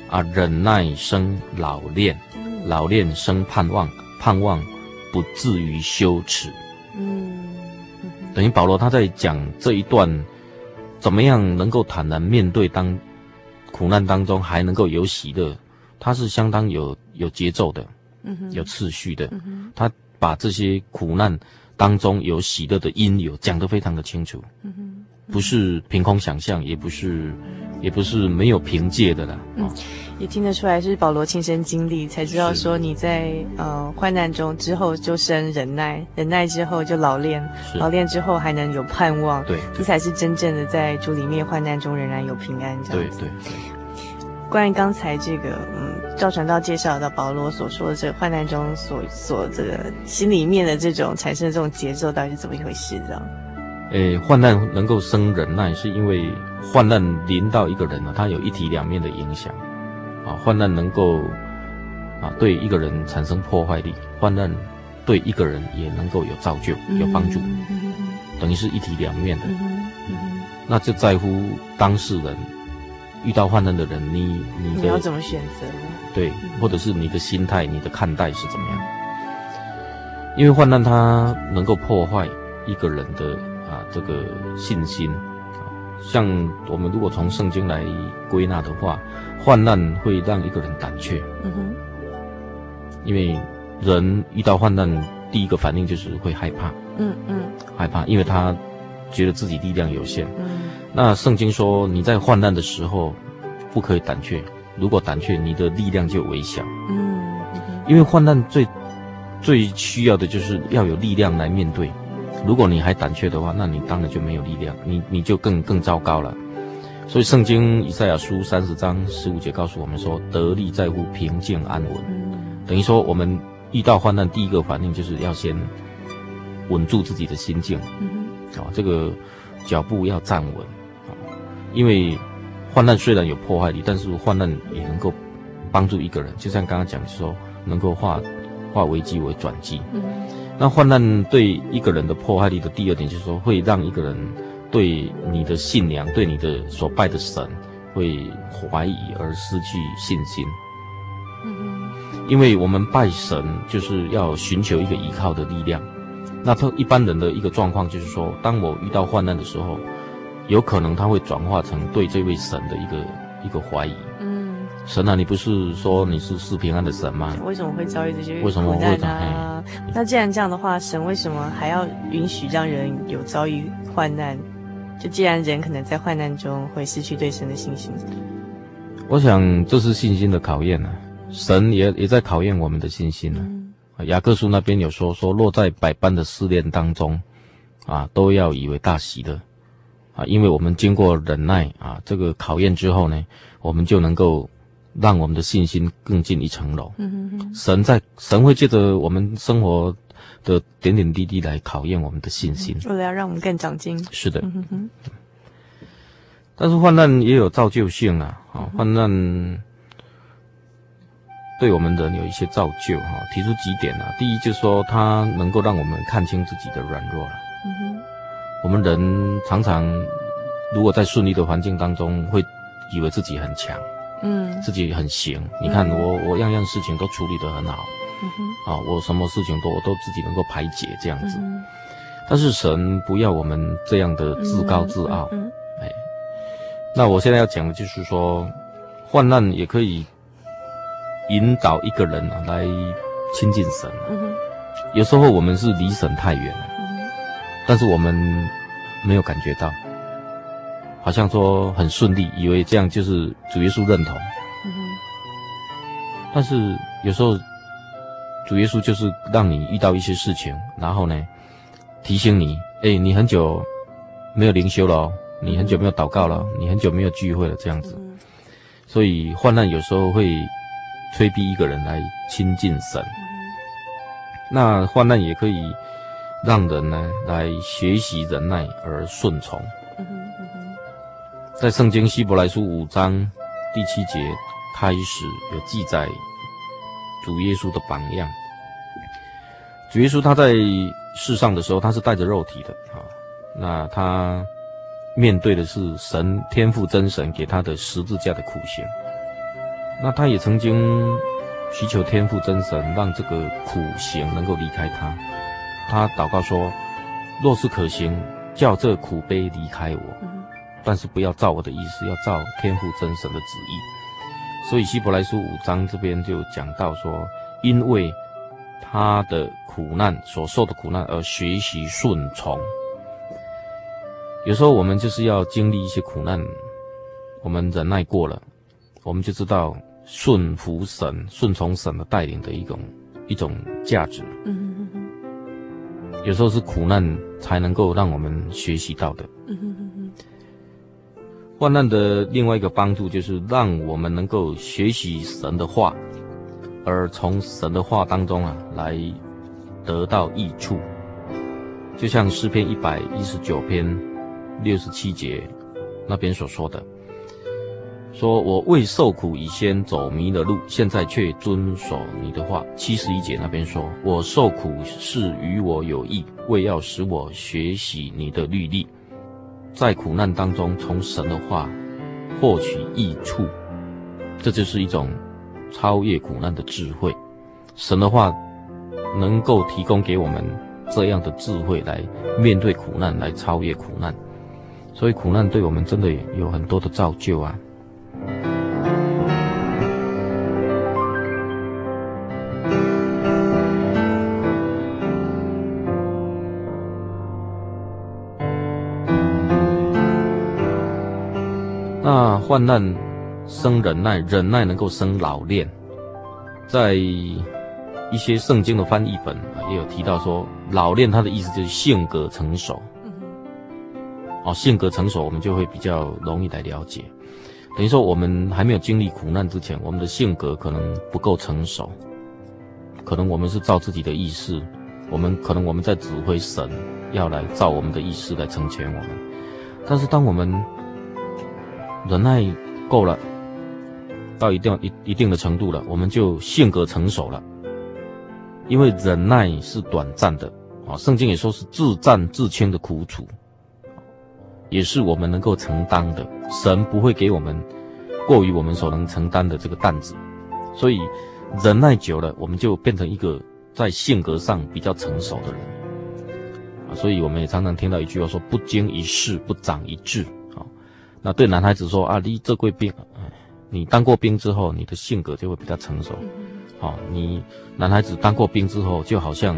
Speaker 3: 啊，忍耐生老练，老练生盼望，盼望不至于羞耻，嗯，等于保罗他在讲这一段，怎么样能够坦然面对当苦难当中还能够有喜乐，他是相当有有节奏的，嗯哼，有次序的，嗯哼，他把这些苦难。当中有喜乐的因由，讲得非常的清楚，嗯哼，不是凭空想象，也不是，也不是没有凭借的啦。嗯，
Speaker 1: 也听得出来是保罗亲身经历，才知道说你在呃患难中之后就生忍耐，忍耐之后就老练，老练之后还能有盼望，对，这才是真正的在主里面患难中仍然有平安这样子。对对。关于刚才这个，嗯，赵传道介绍到保罗所说的这个患难中所所这个心里面的这种产生的这种节奏，到底是怎么一回事？这样？诶，患难能够生忍耐，是因为患难临到一个人呢，他有一体两面的影响。啊，患难能够啊对一个人产生破坏力，患难对一个人也能够有造就、有帮助，嗯、等于是一体两面的。嗯嗯、那就在乎当事人。遇到患难的人，你你的你要怎么选择？对，或者是你的心态、你的看待是怎么样？因为患难它能够破坏一个人的啊这个信心。像我们如果从圣经来归纳的话，患难会让一个人胆怯。嗯哼。因为人遇到患难，第一个反应就是会害怕。嗯嗯。害怕，因为他觉得自己力量有限。嗯。那圣经说，你在患难的时候不可以胆怯，如果胆怯，你的力量就微小。嗯，因为患难最最需要的就是要有力量来面对。如果你还胆怯的话，那你当然就没有力量，你你就更更糟糕了。所以圣经以赛亚书三十章十五节告诉我们说，得力在乎平静安稳。等于说，我们遇到患难，第一个反应就是要先稳住自己的心境。嗯，啊，这个脚步要站稳啊。因为患难虽然有破坏力，但是患难也能够帮助一个人，就像刚刚讲的说，能够化化危机为转机。嗯，那患难对一个人的破坏力的第二点就是说，会让一个人对你的信仰、对你的所拜的神会怀疑而失去信心。嗯，因为我们拜神就是要寻求一个依靠的力量。那他一般人的一个状况就是说，当我遇到患难的时候。有可能他会转化成对这位神的一个一个怀疑。嗯，神啊，你不是说你是赐平安的神吗？为什么会遭遇这些啊？为什么会啊？那既然这样的话，神为什么还要允许让人有遭遇患难？就既然人可能在患难中会失去对神的信心，
Speaker 3: 我想这是信心的考验啊，神也也在考验我们的信心呢、啊。雅各书那边有说说，落在百般的试炼当中，啊，都要以为大喜的，啊，因为我们经过忍耐啊这个考验之后呢，我们就能够让我们的信心更进一层楼。神在神会借着我们生活。的点点滴滴来考验我们的信心，
Speaker 1: 为了要让我们更长进。
Speaker 3: 是的，嗯哼，但是患难也有造就性啊！啊，患难对我们人有一些造就哈。提出几点啊，第一就是说，它能够让我们看清自己的软弱了。嗯哼，我们人常常如果在顺利的环境当中，会以为自己很强，嗯，自己很行。你看我，我样样事情都处理得很好。啊，我什么事情都我都自己能够排解这样子，嗯、但是神不要我们这样的自高自傲，哎，那我现在要讲的就是说，患难也可以引导一个人啊来亲近神，嗯，有时候我们是离神太远了，嗯，但是我们没有感觉到，好像说很顺利，以为这样就是主耶稣认同，嗯哼，但是有时候。主耶稣就是让你遇到一些事情，然后呢，提醒你，哎，你很久没有灵修了哦，你很久没有祷告了，你很久没有聚会了，这样子。所以患难有时候会催逼一个人来亲近神。那患难也可以让人呢来学习忍耐而顺从。在圣经希伯来书五章第七节开始有记载主耶稣的榜样。主耶稣他在世上的时候，他是带着肉体的啊。那他面对的是神天父真神给他的十字架的苦刑。那他也曾经祈求天父真神让这个苦刑能够离开他。他祷告说：“若是可行，叫这苦杯离开我，但是不要照我的意思，要照天父真神的旨意。”所以希伯来书五章这边就讲到说，因为他的苦难所受的苦难而学习顺从。有时候我们就是要经历一些苦难，我们忍耐过了，我们就知道顺服神、顺从神的带领的一种一种价值。嗯。有时候是苦难才能够让我们学习到的。嗯。患难的另外一个帮助就是让我们能够学习神的话。而从神的话当中啊，来得到益处，就像诗篇一百一十九篇六十七节那边所说的：“说我为受苦以先走迷了路，现在却遵守你的话。”七十一节那边说：“我受苦是与我有益，为要使我学习你的律例，在苦难当中从神的话获取益处。”这就是一种。超越苦难的智慧，神的话能够提供给我们这样的智慧来面对苦难，来超越苦难。所以苦难对我们真的有很多的造就啊。那患难。生忍耐，忍耐能够生老练。在一些圣经的翻译本也有提到说，老练它的意思就是性格成熟。哦，性格成熟，我们就会比较容易来了解。等于说，我们还没有经历苦难之前，我们的性格可能不够成熟，可能我们是照自己的意思，我们可能我们在指挥神要来照我们的意思来成全我们。但是当我们忍耐够了。到一定一一定的程度了，我们就性格成熟了。因为忍耐是短暂的啊，圣经也说是自战自轻的苦楚，也是我们能够承担的。神不会给我们过于我们所能承担的这个担子，所以忍耐久了，我们就变成一个在性格上比较成熟的人啊。所以我们也常常听到一句话说：“不经一事不长一智。”啊，那对男孩子说啊，你这贵兵。你当过兵之后，你的性格就会比较成熟。好、哦，你男孩子当过兵之后，就好像，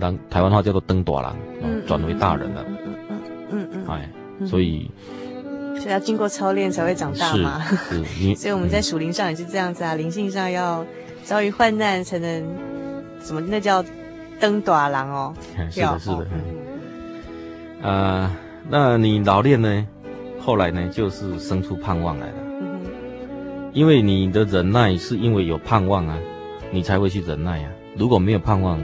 Speaker 3: 当台湾话叫做登大人，转为大人了。嗯嗯嗯嗯。哎，所以。
Speaker 1: 是要经过操练才会长大嘛？所以我们在属灵上也是这样子啊，灵性上要遭遇患难才能什么？那叫登大郎哦。
Speaker 3: 是的，是的。嗯、呃，那你老练呢？后来呢，就是生出盼望来了。嗯。因为你的忍耐是因为有盼望啊，你才会去忍耐啊。如果没有盼望，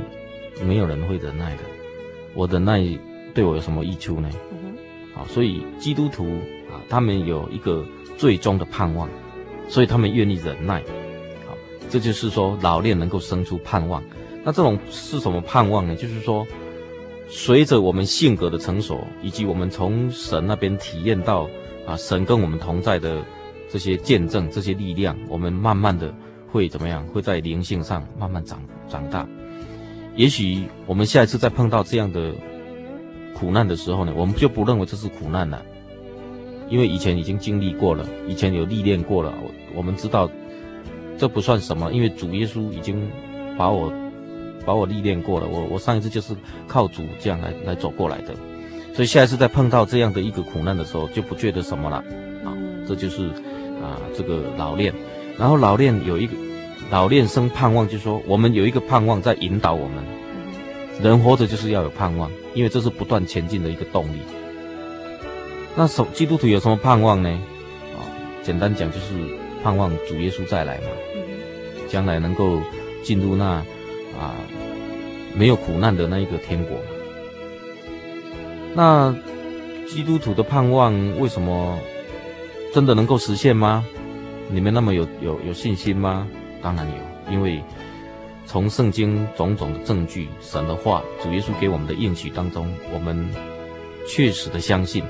Speaker 3: 没有人会忍耐的。我忍耐对我有什么益处呢？嗯。好，所以基督徒啊。他们有一个最终的盼望，所以他们愿意忍耐。好，这就是说老练能够生出盼望。那这种是什么盼望呢？就是说，随着我们性格的成熟，以及我们从神那边体验到啊，神跟我们同在的这些见证、这些力量，我们慢慢的会怎么样？会在灵性上慢慢长长大。也许我们下一次再碰到这样的苦难的时候呢，我们就不认为这是苦难了。因为以前已经经历过了，以前有历练过了，我们知道这不算什么，因为主耶稣已经把我把我历练过了，我我上一次就是靠主这样来来走过来的，所以下一次再碰到这样的一个苦难的时候，就不觉得什么了，啊，这就是啊这个老练，然后老练有一个老练生盼望，就是说我们有一个盼望在引导我们，人活着就是要有盼望，因为这是不断前进的一个动力。那什基督徒有什么盼望呢？啊，简单讲就是盼望主耶稣再来嘛，将来能够进入那啊没有苦难的那一个天国。那基督徒的盼望为什么真的能够实现吗？你们那么有有有信心吗？当然有，因为从圣经种种的证据、神的话、主耶稣给我们的应许当中，我们确实的相信。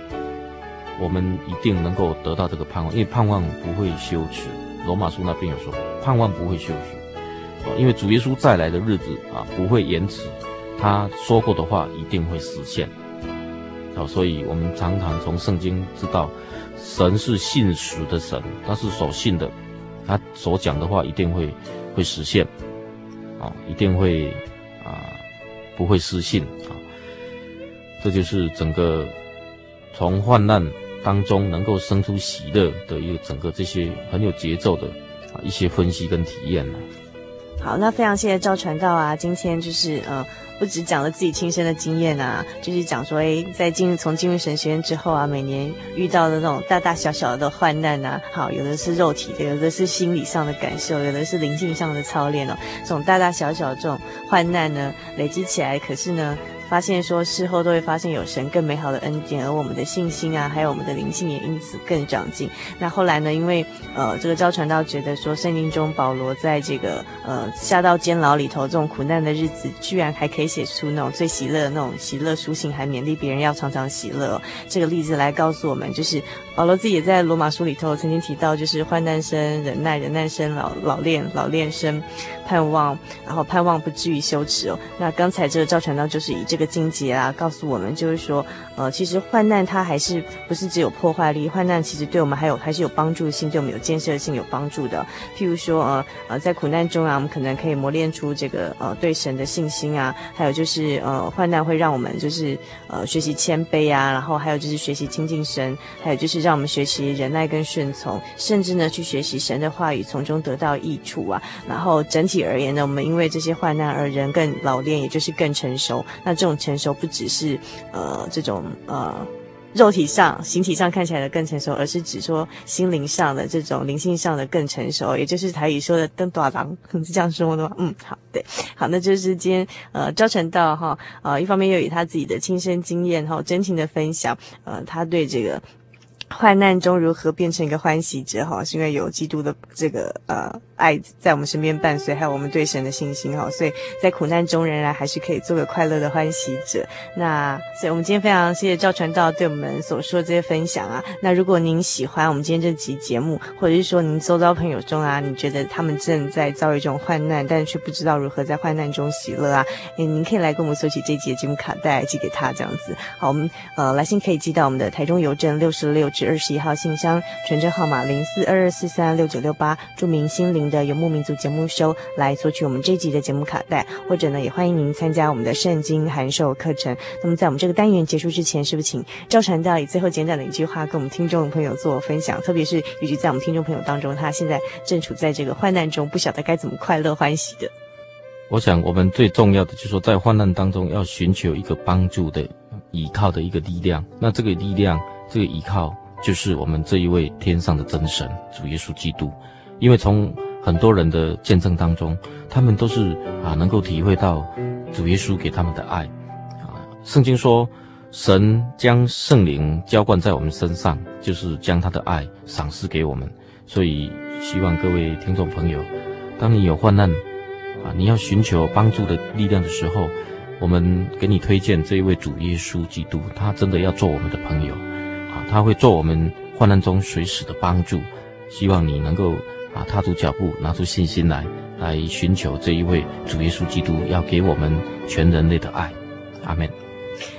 Speaker 3: 我们一定能够得到这个盼望，因为盼望不会羞耻。罗马书那边有说，盼望不会羞耻，因为主耶稣再来的日子啊不会延迟，他说过的话一定会实现。好，所以我们常常从圣经知道，神是信实的神，他是守信的，他所讲的话一定会会实现，啊，一定会啊不会失信啊，这就是整个从患难。当中能够生出喜乐的一个整个这些很有节奏的啊一些分析跟体验呢。
Speaker 1: 好，那非常谢谢赵传道啊，今天就是呃不止讲了自己亲身的经验啊，就是讲说诶在进入从进入神学院之后啊，每年遇到的那种大大小小的患难啊，好，有的是肉体的，有的是心理上的感受，有的是灵性上的操练哦，这种大大小小的这种患难呢累积起来，可是呢。发现说事后都会发现有神更美好的恩典，而我们的信心啊，还有我们的灵性也因此更长进。那后来呢，因为呃这个赵传道觉得说圣经中保罗在这个呃下到监牢里头这种苦难的日子，居然还可以写出那种最喜乐的那种喜乐书信，还勉励别人要常常喜乐，这个例子来告诉我们，就是保罗自己也在罗马书里头曾经提到，就是患难生忍耐，忍耐生老老练，老练生盼望，然后盼望不至于羞耻哦。那刚才这个赵传道就是以这个。境界啊，告诉我们就是说，呃，其实患难它还是不是只有破坏力，患难其实对我们还有还是有帮助性，对我们有建设性、有帮助的。譬如说，呃呃，在苦难中啊，我们可能可以磨练出这个呃对神的信心啊，还有就是呃患难会让我们就是呃学习谦卑啊，然后还有就是学习亲近神，还有就是让我们学习忍耐跟顺从，甚至呢去学习神的话语，从中得到益处啊。然后整体而言呢，我们因为这些患难而人更老练，也就是更成熟。那这种成熟不只是呃这种呃肉体上、形体上看起来的更成熟，而是指说心灵上的这种灵性上的更成熟，也就是台语说的“登大郎” 是这样说的吗？嗯，好，对，好，那就是今天呃赵传道哈呃一方面又以他自己的亲身经验哈真情的分享呃他对这个。患难中如何变成一个欢喜者？哈，是因为有基督的这个呃爱在我们身边伴随，还有我们对神的信心哈，所以在苦难中仍然还是可以做个快乐的欢喜者。那所以我们今天非常谢谢赵传道对我们所说的这些分享啊。那如果您喜欢我们今天这期节目，或者是说您周遭朋友中啊，你觉得他们正在遭遇这种患难，但是却不知道如何在患难中喜乐啊，诶，您可以来跟我们索取这集的节目卡带寄给他这样子。好，我们呃来信可以寄到我们的台中邮政六十六。至二十一号信箱，传真号码零四二二四三六九六八，著名心灵的游牧民族节目收来索取我们这一集的节目卡带，或者呢，也欢迎您参加我们的圣经函授课程。那么在我们这个单元结束之前，是不是请赵传道以最后简短的一句话跟我们听众朋友做分享？特别是尤其在我们听众朋友当中，他现在正处在这个患难中，不晓得该怎么快乐欢喜的。
Speaker 3: 我想，我们最重要的就是说，在患难当中要寻求一个帮助的、依靠的一个力量。那这个力量，这个依靠，就是我们这一位天上的真神主耶稣基督。因为从很多人的见证当中，他们都是啊，能够体会到主耶稣给他们的爱。啊，圣经说，神将圣灵浇灌在我们身上，就是将他的爱赏赐给我们。所以，希望各位听众朋友，当你有患难，啊，你要寻求帮助的力量的时候，我们给你推荐这一位主耶稣基督，他真的要做我们的朋友，啊，他会做我们患难中随时的帮助。希望你能够啊踏出脚步，拿出信心来，来寻求这一位主耶稣基督要给我们全人类的爱。阿门。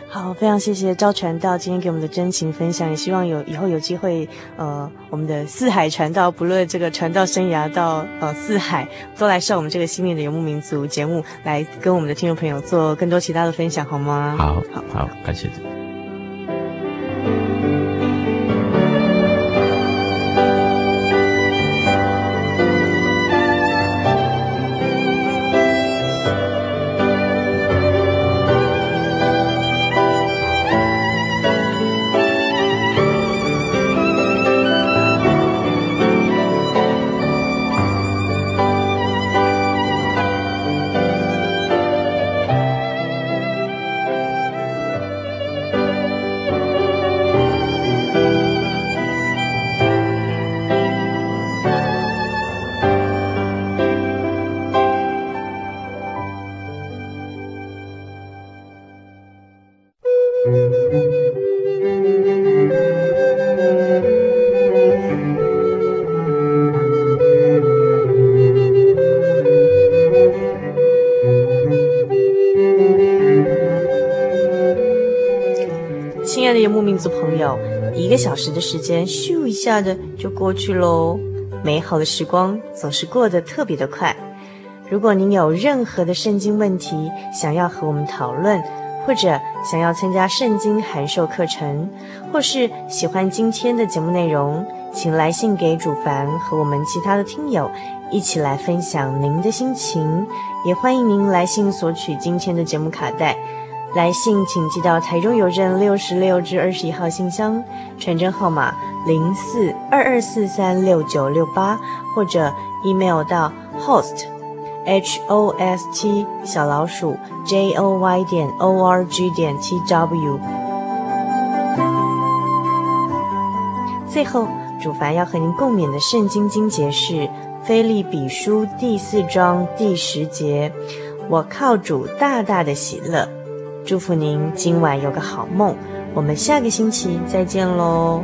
Speaker 1: 好，非常谢谢赵传道今天给我们的真情分享，也希望有以后有机会，呃，我们的四海传道，不论这个传道生涯到呃四海，都来上我们这个心灵的游牧民族节目，来跟我们的听众朋友做更多其他的分享，好吗？
Speaker 3: 好，好，好，感谢。
Speaker 1: 一个小时的时间，咻一下的就过去喽。美好的时光总是过得特别的快。如果您有任何的圣经问题想要和我们讨论，或者想要参加圣经函授课程，或是喜欢今天的节目内容，请来信给主凡和我们其他的听友一起来分享您的心情。也欢迎您来信索取今天的节目卡带。来信请寄到台中邮政六十六至二十一号信箱，传真号码零四二二四三六九六八，或者 email 到 host h o s t 小老鼠 j o y 点 o r g 点 t w。最后，主凡要和您共勉的圣经经节是《腓立比书》第四章第十节：“我靠主大大的喜乐。”祝福您今晚有个好梦，我们下个星期再见
Speaker 4: 喽。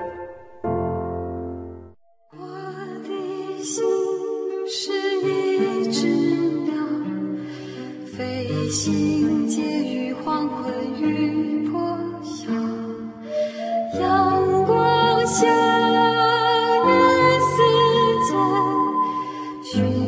Speaker 5: 想